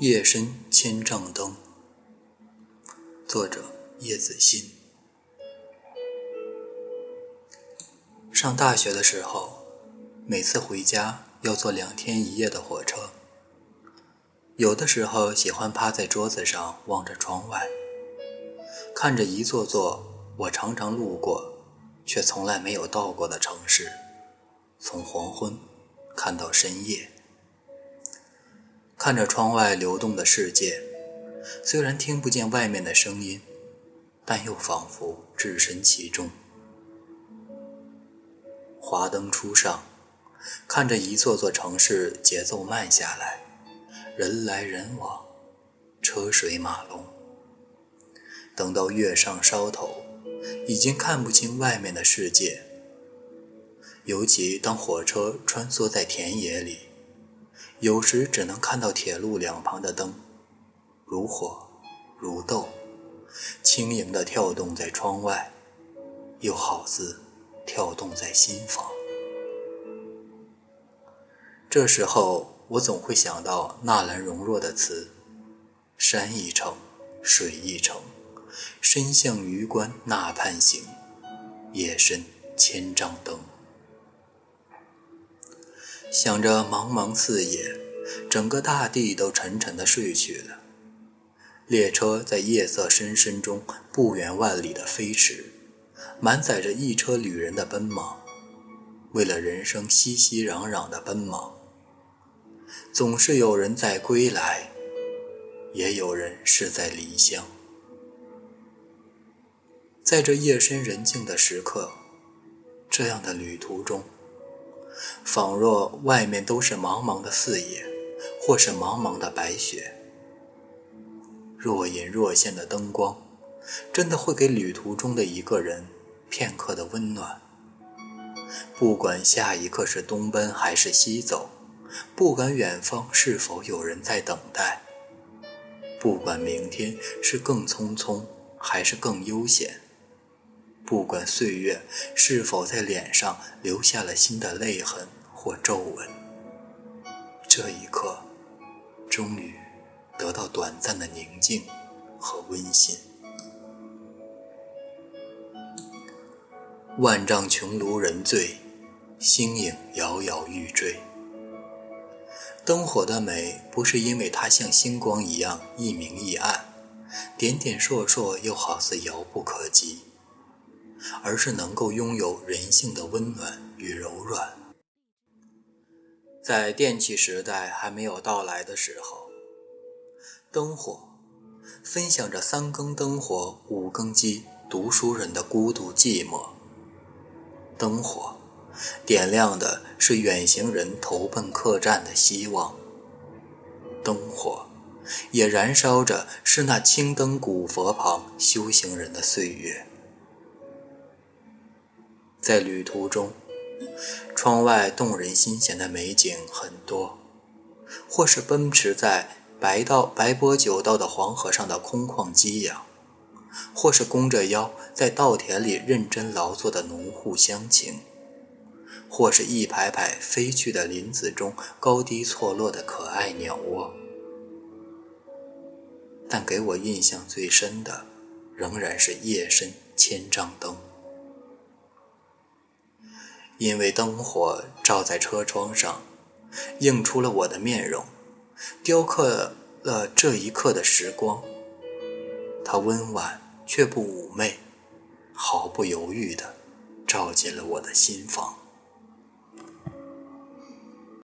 夜深千帐灯，作者叶子欣。上大学的时候，每次回家要坐两天一夜的火车。有的时候喜欢趴在桌子上望着窗外，看着一座座我常常路过却从来没有到过的城市，从黄昏看到深夜。看着窗外流动的世界，虽然听不见外面的声音，但又仿佛置身其中。华灯初上，看着一座座城市节奏慢下来，人来人往，车水马龙。等到月上梢头，已经看不清外面的世界。尤其当火车穿梭在田野里。有时只能看到铁路两旁的灯，如火如豆，轻盈地跳动在窗外，又好似跳动在心房。这时候，我总会想到纳兰容若的词：“山一程，水一程，身向榆关那畔行，夜深千帐灯。”想着茫茫四野，整个大地都沉沉的睡去了。列车在夜色深深中不远万里的飞驰，满载着一车旅人的奔忙，为了人生熙熙攘攘的奔忙。总是有人在归来，也有人是在离乡。在这夜深人静的时刻，这样的旅途中。仿若外面都是茫茫的四野，或是茫茫的白雪。若隐若现的灯光，真的会给旅途中的一个人片刻的温暖。不管下一刻是东奔还是西走，不管远方是否有人在等待，不管明天是更匆匆还是更悠闲。不管岁月是否在脸上留下了新的泪痕或皱纹，这一刻，终于得到短暂的宁静和温馨。万丈穹庐人醉，星影摇摇欲坠。灯火的美，不是因为它像星光一样一明一暗，点点烁烁，又好似遥不可及。而是能够拥有人性的温暖与柔软。在电气时代还没有到来的时候，灯火分享着三更灯火五更鸡读书人的孤独寂寞。灯火点亮的是远行人投奔客栈的希望。灯火也燃烧着是那青灯古佛旁修行人的岁月。在旅途中，窗外动人心弦的美景很多，或是奔驰在白道白波九道的黄河上的空旷激扬，或是弓着腰在稻田里认真劳作的农户乡情，或是一排排飞去的林子中高低错落的可爱鸟窝。但给我印象最深的，仍然是夜深千帐灯。因为灯火照在车窗上，映出了我的面容，雕刻了这一刻的时光。它温婉却不妩媚，毫不犹豫地照进了我的心房。